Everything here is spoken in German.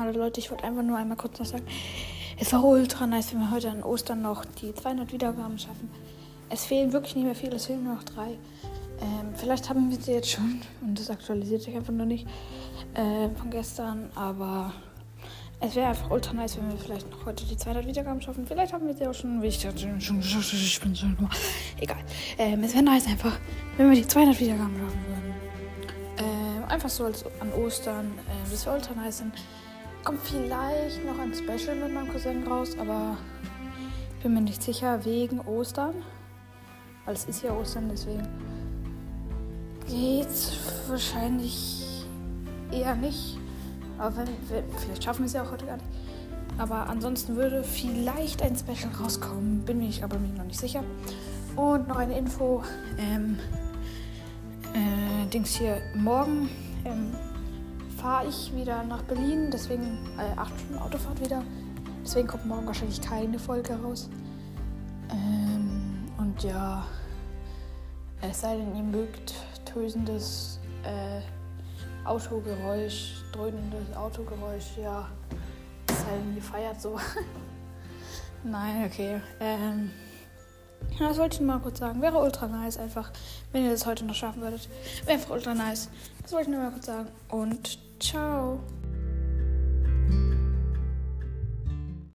Hallo Leute, ich wollte einfach nur einmal kurz noch sagen, es war ultra nice, wenn wir heute an Ostern noch die 200 Wiedergaben schaffen. Es fehlen wirklich nicht mehr viele, es fehlen nur noch drei. Ähm, vielleicht haben wir sie jetzt schon und das aktualisiert sich einfach nur nicht äh, von gestern, aber es wäre einfach ultra nice, wenn wir vielleicht noch heute die 200 Wiedergaben schaffen. Vielleicht haben wir sie auch schon, wie ich dachte, schon. Ich bin schon Egal. Ähm, es wäre nice einfach, wenn wir die 200 Wiedergaben schaffen würden. Ähm, einfach so als an Ostern. Äh, das wäre ultra nice. Dann kommt vielleicht noch ein Special mit meinem Cousin raus, aber ich bin mir nicht sicher wegen Ostern. Weil es ist ja Ostern, deswegen geht's wahrscheinlich eher nicht. Aber wenn, wenn, vielleicht schaffen wir es ja auch heute gar nicht. Aber ansonsten würde vielleicht ein Special rauskommen. Bin ich aber mir noch nicht sicher. Und noch eine Info. Ähm, äh, Dings hier. Morgen ähm, fahre ich wieder nach Berlin. Deswegen äh, 8 Stunden Autofahrt wieder. Deswegen kommt morgen wahrscheinlich keine Folge raus. Ähm, und ja. Es sei denn, ihr mögt tösendes äh, Autogeräusch, dröhnendes Autogeräusch, ja. Es sei denn, ihr feiert so. Nein, okay. Ähm, das wollte ich nur mal kurz sagen. Wäre ultra nice einfach, wenn ihr das heute noch schaffen würdet. Wäre einfach ultra nice. Das wollte ich nur mal kurz sagen. Und ciao.